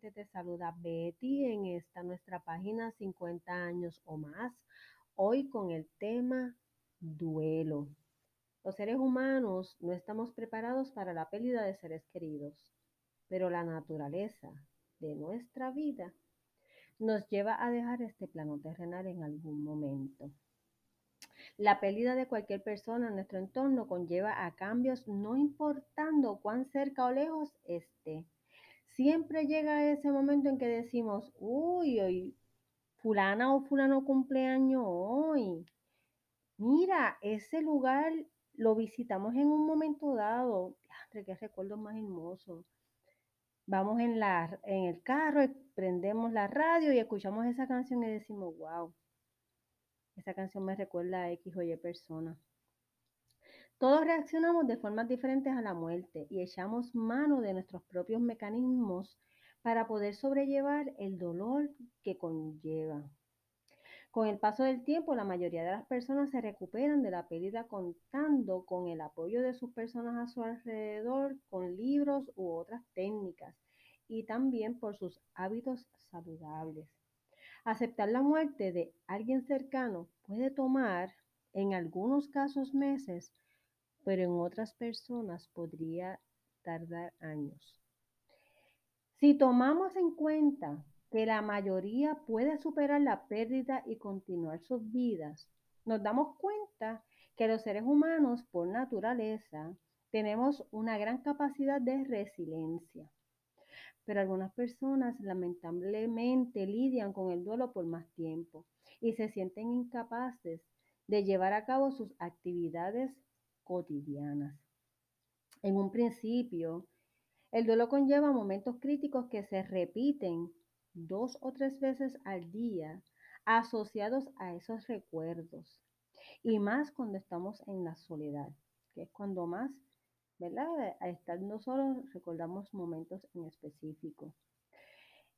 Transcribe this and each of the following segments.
te saluda Betty en esta nuestra página 50 años o más. Hoy con el tema duelo. Los seres humanos no estamos preparados para la pérdida de seres queridos, pero la naturaleza de nuestra vida nos lleva a dejar este plano terrenal en algún momento. La pérdida de cualquier persona en nuestro entorno conlleva a cambios no importando cuán cerca o lejos esté. Siempre llega ese momento en que decimos, uy, hoy fulana o fulano cumpleaños hoy. Mira, ese lugar lo visitamos en un momento dado. Qué recuerdos más hermosos. Vamos en, la, en el carro, prendemos la radio y escuchamos esa canción y decimos, wow, esa canción me recuerda a X o Y persona. Todos reaccionamos de formas diferentes a la muerte y echamos mano de nuestros propios mecanismos para poder sobrellevar el dolor que conlleva. Con el paso del tiempo, la mayoría de las personas se recuperan de la pérdida contando con el apoyo de sus personas a su alrededor, con libros u otras técnicas, y también por sus hábitos saludables. Aceptar la muerte de alguien cercano puede tomar, en algunos casos, meses, pero en otras personas podría tardar años. Si tomamos en cuenta que la mayoría puede superar la pérdida y continuar sus vidas, nos damos cuenta que los seres humanos, por naturaleza, tenemos una gran capacidad de resiliencia pero algunas personas lamentablemente lidian con el duelo por más tiempo y se sienten incapaces de llevar a cabo sus actividades cotidianas. En un principio, el duelo conlleva momentos críticos que se repiten dos o tres veces al día asociados a esos recuerdos y más cuando estamos en la soledad, que es cuando más ¿verdad? A estar no solo recordamos momentos en específico.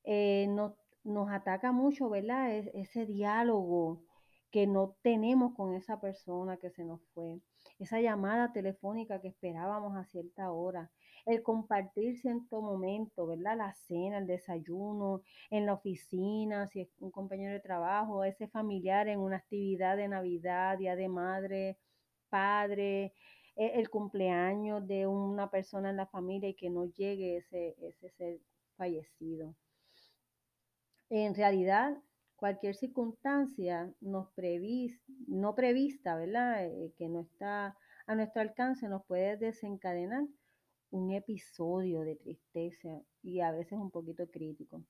Eh, nos ataca mucho, ¿verdad? ese diálogo que no tenemos con esa persona que se nos fue, esa llamada telefónica que esperábamos a cierta hora, el compartir cierto momento, ¿verdad? La cena, el desayuno, en la oficina, si es un compañero de trabajo, ese familiar en una actividad de Navidad, Día de Madre, Padre, e, el cumpleaños de una persona en la familia y que no llegue ese, ese ser fallecido. En realidad, cualquier circunstancia no prevista, ¿verdad? Eh, que no está a nuestro alcance, nos puede desencadenar un episodio de tristeza y a veces un poquito crítico.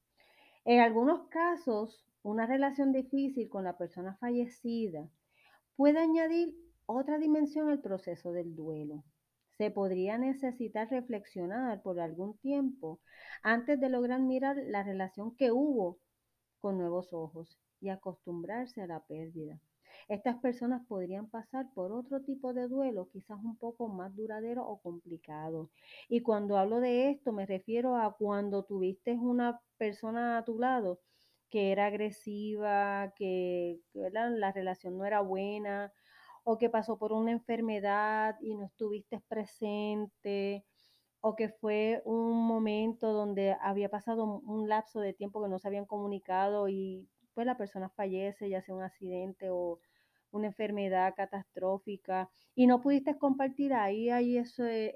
En algunos casos, una relación difícil con la persona fallecida puede añadir otra dimensión al proceso del duelo. Se podría necesitar reflexionar por algún tiempo antes de lograr mirar la relación que hubo con nuevos ojos y acostumbrarse a la pérdida. Estas personas podrían pasar por otro tipo de duelo, quizás un poco más duradero o complicado. Y cuando hablo de esto, me refiero a cuando tuviste una persona a tu lado que era agresiva, que la relación no era buena, o que pasó por una enfermedad y no estuviste presente, o que fue un momento donde había pasado un lapso de tiempo que no se habían comunicado y pues la persona fallece, ya sea un accidente o una enfermedad catastrófica, y no pudiste compartir ahí, ahí ese,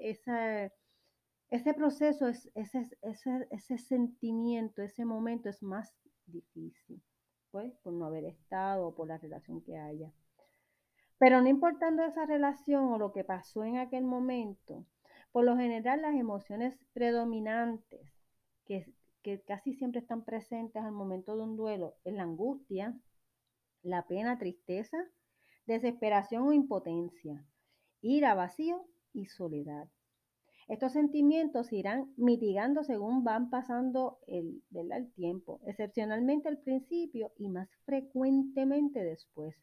ese proceso, ese, ese, ese sentimiento, ese momento es más difícil, pues, por no haber estado por la relación que haya. Pero no importando esa relación o lo que pasó en aquel momento, por lo general las emociones predominantes que, casi siempre están presentes al momento de un duelo es la angustia, la pena, tristeza, desesperación o impotencia, ira, vacío y soledad. Estos sentimientos irán mitigando según van pasando el, el tiempo, excepcionalmente al principio y más frecuentemente después.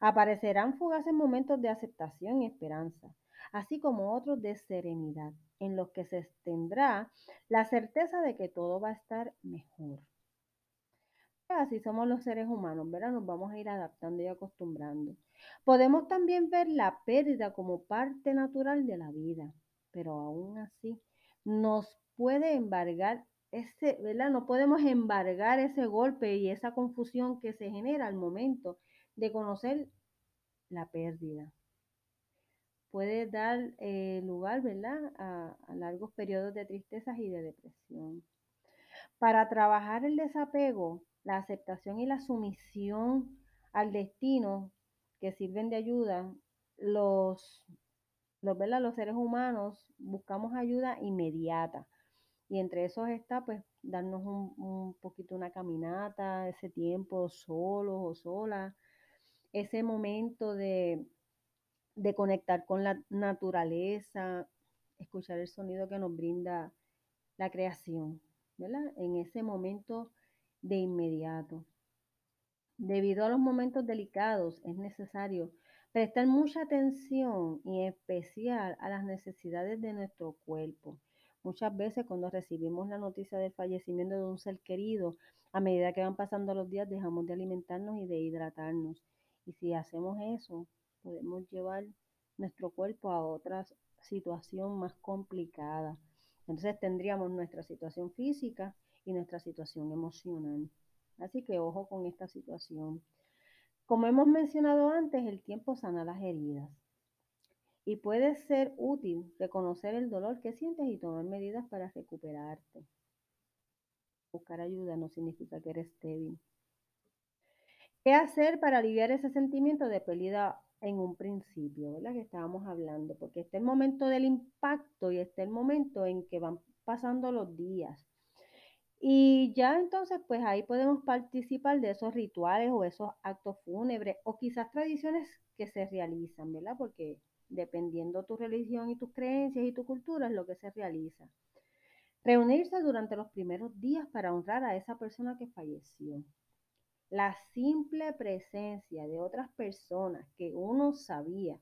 Aparecerán fugaces momentos de aceptación y esperanza, así como otros de serenidad, en los que se tendrá la certeza de que todo va a estar mejor. Así somos los seres humanos, ¿verdad? Nos vamos a ir adaptando y acostumbrando. Podemos también ver la pérdida como parte natural de la vida, pero aún así nos puede embargar ese, ¿verdad? No podemos embargar ese golpe y esa confusión que se genera al momento de conocer la pérdida. Puede dar eh, lugar, ¿verdad?, a, largos periodos de tristezas y de depresión. Para trabajar el desapego, la aceptación y la sumisión al destino que sirven de ayuda, los, ¿verdad? los seres humanos buscamos ayuda inmediata. Y entre esos está, pues, darnos un, un poquito una caminata, ese tiempo solos o solas, ese momento de, de conectar con la naturaleza, escuchar el sonido que nos brinda la creación, ¿verdad? En ese momento de inmediato. Debido a los momentos delicados, es necesario prestar mucha atención y especial a las necesidades de nuestro cuerpo. Muchas veces cuando recibimos la noticia del fallecimiento de un ser querido, a medida que van pasando los días dejamos de alimentarnos y de hidratarnos. Y si hacemos eso, podemos llevar nuestro cuerpo a otra situación más complicada. Entonces tendríamos nuestra situación física y nuestra situación emocional. Así que ojo con esta situación. Como hemos mencionado antes, el tiempo sana las heridas. Y puede ser útil reconocer el dolor que sientes y tomar medidas para recuperarte. Buscar ayuda no significa que eres débil. ¿Qué hacer para aliviar ese sentimiento de pérdida en un principio, ¿verdad? Que estábamos hablando, porque está el momento del impacto y está el momento en que van pasando los días. Y ya entonces, pues ahí podemos participar de esos rituales o esos actos fúnebres o quizás tradiciones que se realizan, ¿verdad? Porque dependiendo tu religión y tus creencias y tu cultura es lo que se realiza. Reunirse durante los primeros días para honrar a esa persona que falleció. La simple presencia de otras personas que uno sabía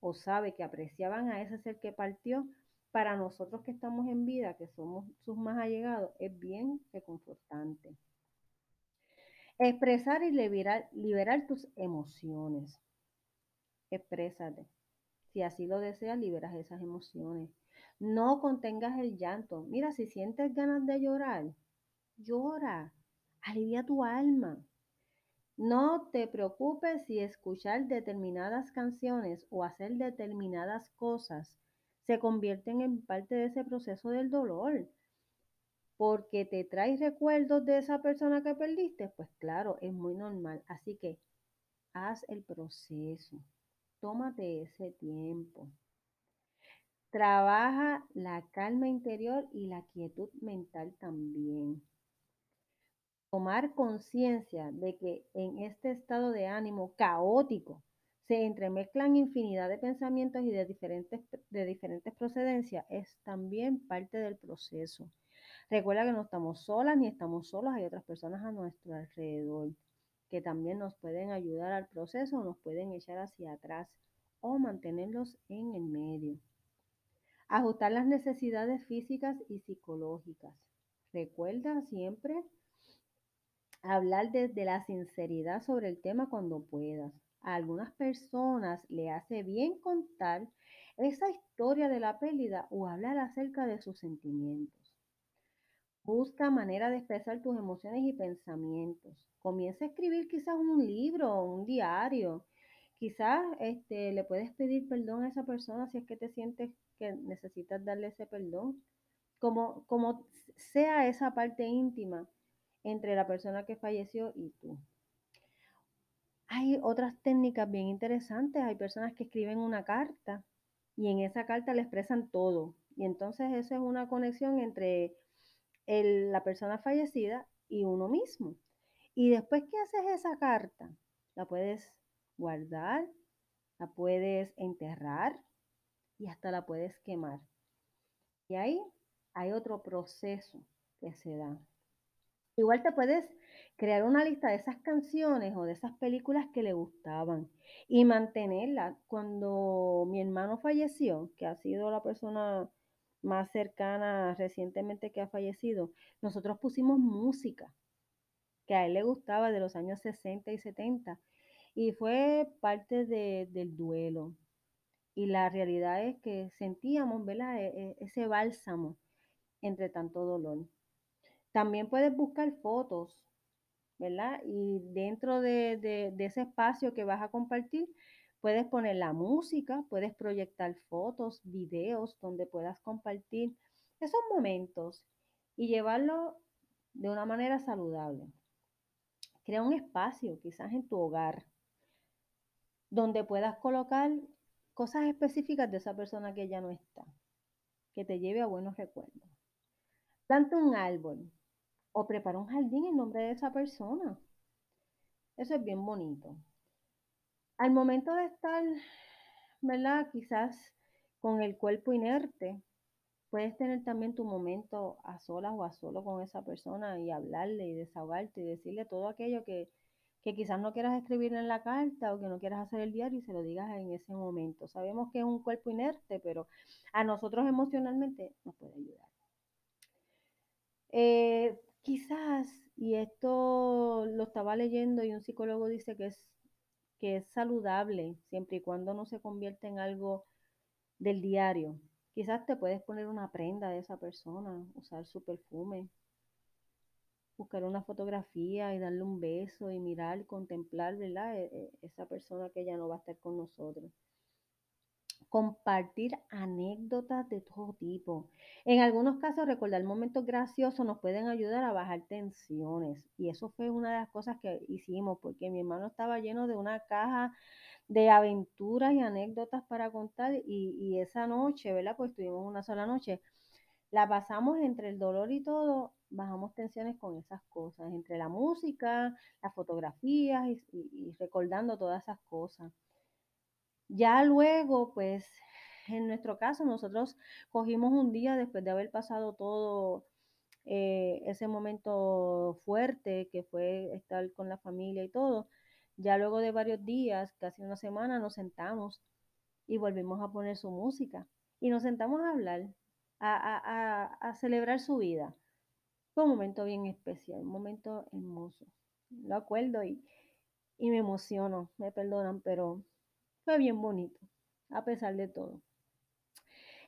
o sabe que apreciaban a ese ser que partió, para nosotros que estamos en vida, que somos sus más allegados, es bien reconfortante. Expresar y liberar, liberar tus emociones. Exprésate. Si así lo deseas, liberas esas emociones. No contengas el llanto. Mira, si sientes ganas de llorar, llora. Alivia tu alma. No te preocupes si escuchar determinadas canciones o hacer determinadas cosas se convierten en parte de ese proceso del dolor. Porque te traes recuerdos de esa persona que perdiste, pues claro, es muy normal. Así que haz el proceso. Tómate ese tiempo. Trabaja la calma interior y la quietud mental también. Tomar conciencia de que en este estado de ánimo caótico se entremezclan infinidad de pensamientos y de diferentes, de diferentes procedencias es también parte del proceso. Recuerda que no estamos solas ni estamos solos, hay otras personas a nuestro alrededor que también nos pueden ayudar al proceso o nos pueden echar hacia atrás o mantenerlos en el medio. Ajustar las necesidades físicas y psicológicas. Recuerda siempre hablar desde la sinceridad sobre el tema cuando puedas. A algunas personas le hace bien contar esa historia de la pérdida o hablar acerca de sus sentimientos. Busca manera de expresar tus emociones y pensamientos. Comienza a escribir quizás un libro, un diario, Quizás este, le puedes pedir perdón a esa persona si es que te sientes que necesitas darle ese perdón. Como, como sea esa parte íntima entre la persona que falleció y tú. Hay otras técnicas bien interesantes. Hay personas que escriben una carta y en esa carta le expresan todo. Y entonces esa es una conexión entre la persona fallecida y uno mismo. Y después que haces esa carta, la puedes guardar, la puedes enterrar y hasta la puedes quemar. Y ahí hay otro proceso que se da. Igual te puedes crear una lista de esas canciones o de esas películas que le gustaban y mantenerla. Cuando mi hermano falleció, que ha sido la persona más cercana recientemente que ha fallecido, nosotros pusimos música que a él le gustaba de los años 60 y 70 y fue parte del duelo. Y la realidad es que sentíamos, ¿verdad? E, e, ese bálsamo entre tanto dolor. También puedes buscar fotos, ¿verdad? Y dentro de, de ese espacio que vas a compartir, puedes poner la música, puedes proyectar fotos, videos donde puedas compartir esos momentos y llevarlo de una manera saludable. Crea un espacio, quizás en tu hogar, donde puedas colocar cosas específicas de esa persona que ya no está, que te lleve a buenos recuerdos. Planta un árbol o prepara un jardín en nombre de esa persona. Eso es bien bonito. Al momento de estar, ¿verdad? Quizás con el cuerpo inerte, puedes tener también tu momento a solas o a solo con esa persona y hablarle y desahogarte y decirle todo aquello que, que quizás no quieras escribir en la carta o que no quieras hacer el diario y se lo digas en ese momento. Sabemos que es un cuerpo inerte, pero a nosotros emocionalmente nos puede ayudar. Eh, quizás, y esto lo estaba leyendo y un psicólogo dice que es, que es saludable siempre y cuando no se convierte en algo del diario. Quizás te puedes poner una prenda de esa persona, usar su perfume, buscar una fotografía y darle un beso y mirar, contemplar, ¿verdad? E, e, esa persona que ya no va a estar con nosotros. Compartir anécdotas de todo tipo. En algunos casos, recordar momentos graciosos nos pueden ayudar a bajar tensiones. Y eso fue una de las cosas que hicimos, porque mi hermano estaba lleno de una caja de aventuras y anécdotas para contar. Y, y esa noche, ¿verdad? Pues tuvimos una sola noche la pasamos entre el dolor y todo, bajamos tensiones con esas cosas, entre la música, las fotografías y, recordando todas esas cosas. Ya luego, pues, en nuestro caso, nosotros cogimos un día después de haber pasado todo eh, ese momento fuerte que fue estar con la familia y todo. Ya luego de varios días, casi una semana, nos sentamos y volvimos a poner su música y nos sentamos a hablar a, celebrar su vida. Fue un momento bien especial, un momento hermoso. Lo acuerdo y, y me emociono, me perdonan, pero fue bien bonito, a pesar de todo.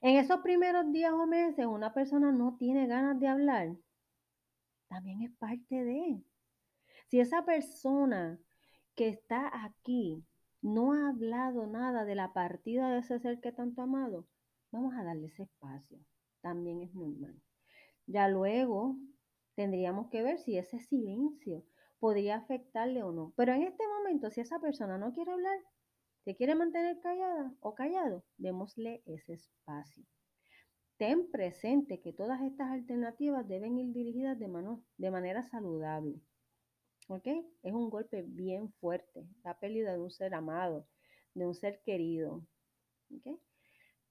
En esos primeros días o meses, una persona no tiene ganas de hablar, también es parte de. Si esa persona que está aquí no ha hablado nada de la partida de ese ser que tanto amado, vamos a darle ese espacio también es normal. Ya luego tendríamos que ver si ese silencio podría afectarle o no. Pero en este momento, si esa persona no quiere hablar, se quiere mantener callada o callado, démosle ese espacio. Ten presente que todas estas alternativas deben ir dirigidas de manera saludable. ¿Ok? Es un golpe bien fuerte, la pérdida de un ser amado, de un ser querido. ¿Ok?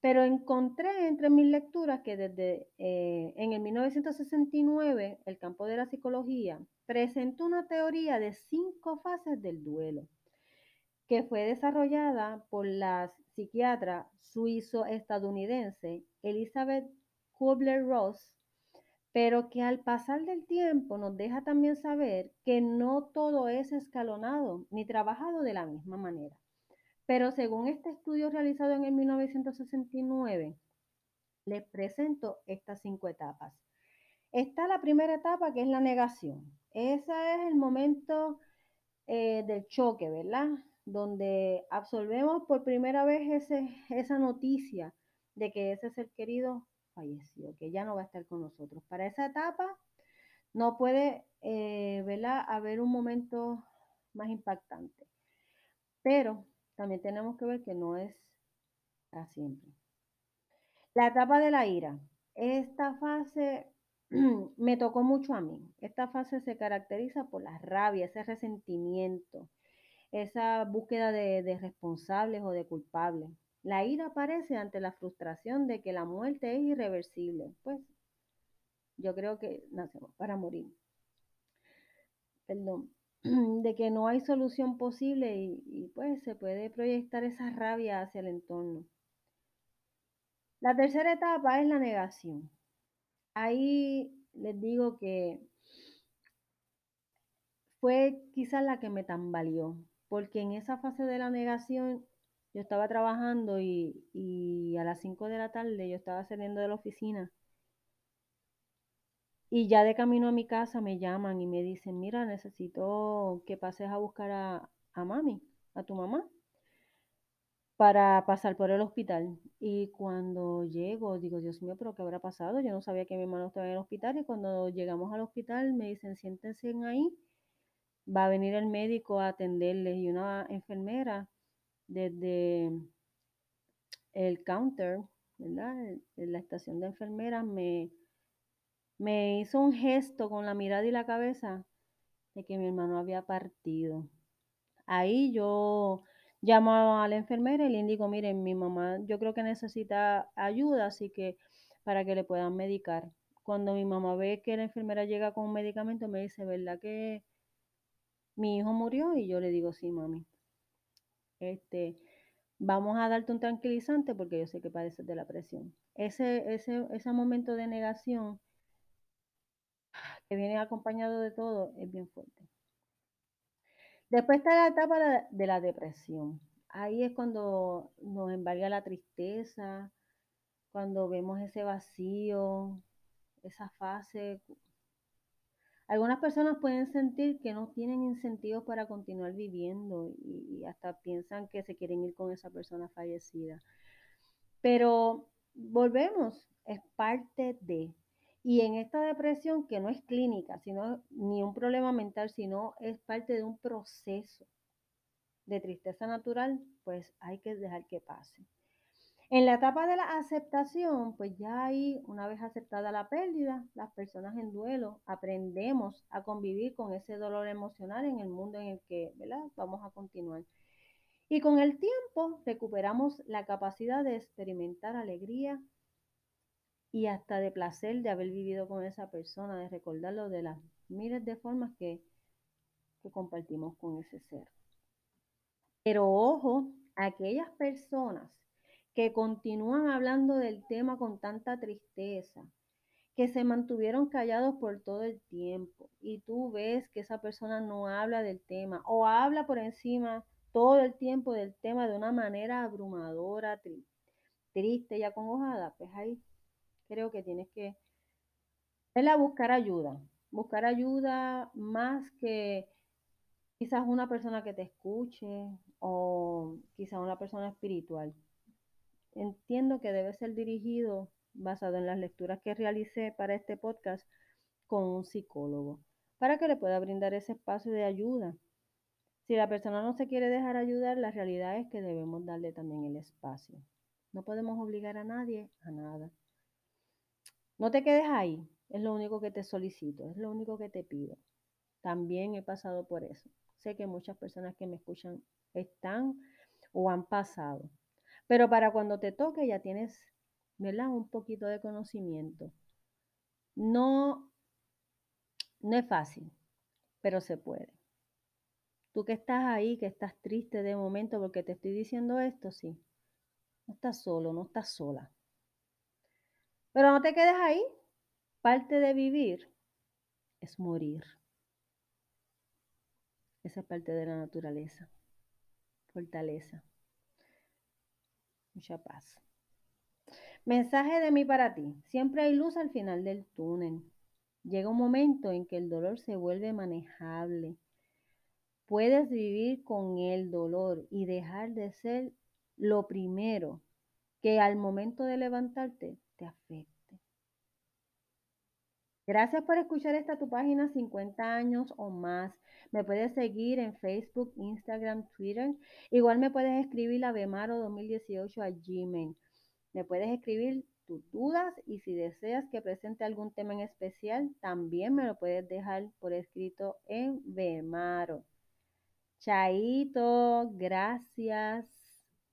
Pero encontré entre mis lecturas que desde eh, en el 1969 el campo de la psicología presentó una teoría de cinco fases del duelo que fue desarrollada por la psiquiatra suizo-estadounidense Elizabeth Kubler-Ross, pero que al pasar del tiempo nos deja también saber que no todo es escalonado ni trabajado de la misma manera. Pero según este estudio realizado en el 1969, les presento estas cinco etapas. Está la primera etapa que es la negación. Ese es el momento eh, del choque, ¿verdad? Donde absorbemos por primera vez esa noticia de que ese ser querido falleció, que ya no va a estar con nosotros. Para esa etapa no puede, eh. Haber un momento más impactante. Pero también tenemos que ver que no es para siempre. La etapa de la ira. Esta fase me tocó mucho a mí. Esta fase se caracteriza por la rabia, ese resentimiento, esa búsqueda de, responsables o de culpables. La ira aparece ante la frustración de que la muerte es irreversible. Pues yo creo que nacemos para morir. Perdón. de que no hay solución posible y, pues se puede proyectar esa rabia hacia el entorno. La tercera etapa es la negación. Ahí les digo que fue quizás la que me tambaleó, porque en esa fase de la negación yo estaba trabajando y, a las 5 de la tarde yo estaba saliendo de la oficina Y ya de camino a mi casa me llaman y me dicen, mira, necesito que pases a buscar a, a mami, a tu mamá, para pasar por el hospital. Y cuando llego, digo, Dios mío, pero ¿qué habrá pasado? Yo no sabía que mi hermano estaba en el hospital y cuando llegamos al hospital me dicen, siéntense ahí, va a venir el médico a atenderles y una enfermera desde el counter, ¿verdad? En la estación de enfermeras me, me hizo un gesto con la mirada y la cabeza de que mi hermano había partido. Ahí yo llamo a la enfermera y le indico, miren, mi mamá yo creo que necesita ayuda, así que para que le puedan medicar. Cuando mi mamá ve que la enfermera llega con un medicamento, me dice, ¿verdad que mi hijo murió? Y yo le digo, sí, mami. Este, vamos a darte un tranquilizante porque yo sé que padeces de la presión. Ese, ese, ese momento de negación que viene acompañado de todo es bien fuerte. Después está la etapa de la depresión. Ahí es cuando nos embarga la tristeza, cuando vemos ese vacío, esa fase. Algunas personas pueden sentir que no tienen incentivos para continuar viviendo y, hasta piensan que se quieren ir con esa persona fallecida. Pero volvemos, es parte de. Y en esta depresión, que no es clínica, sino ni un problema mental, sino es parte de un proceso de tristeza natural, pues hay que dejar que pase. En la etapa de la aceptación, pues ya ahí, una vez aceptada la pérdida, las personas en duelo aprendemos a convivir con ese dolor emocional en el mundo en el que ¿verdad? vamos a continuar. Y con el tiempo recuperamos la capacidad de experimentar alegría, y hasta de placer de haber vivido con esa persona, de recordarlo de las miles de formas que, compartimos con ese ser. Pero ojo, aquellas personas que continúan hablando del tema con tanta tristeza, que se mantuvieron callados por todo el tiempo y tú ves que esa persona no habla del tema o habla por encima todo el tiempo del tema de una manera abrumadora, triste y acongojada, pues ahí creo que tienes que a buscar ayuda, buscar ayuda más que quizás una persona que te escuche o quizás una persona espiritual. Entiendo que debe ser dirigido basado en las lecturas que realicé para este podcast con un psicólogo para que le pueda brindar ese espacio de ayuda. Si la persona no se quiere dejar ayudar, la realidad es que debemos darle también el espacio. No podemos obligar a nadie a nada. No te quedes ahí, es lo único que te solicito, es lo único que te pido. También he pasado por eso. Sé que muchas personas que me escuchan están o han pasado. Pero para cuando te toque ya tienes, ¿verdad? Un poquito de conocimiento. No, no es fácil, pero se puede. Tú que estás ahí, que estás triste de momento porque te estoy diciendo esto, sí. No estás solo, no estás sola. Pero no te quedes ahí. Parte de vivir es morir. Esa es parte de la naturaleza. Fortaleza. Mucha paz. Mensaje de mí para ti. Siempre hay luz al final del túnel. Llega un momento en que el dolor se vuelve manejable. Puedes vivir con el dolor y dejar de ser lo primero que al momento de levantarte te afecte. Gracias por escuchar esta tu página 50 años o más. Me puedes seguir en Facebook, Instagram, Twitter. Igual me puedes escribir a Bemaro2018 a Gmail. Me puedes escribir tus dudas y si deseas que presente algún tema en especial, también me lo puedes dejar por escrito en Bemaro. Chaito, gracias.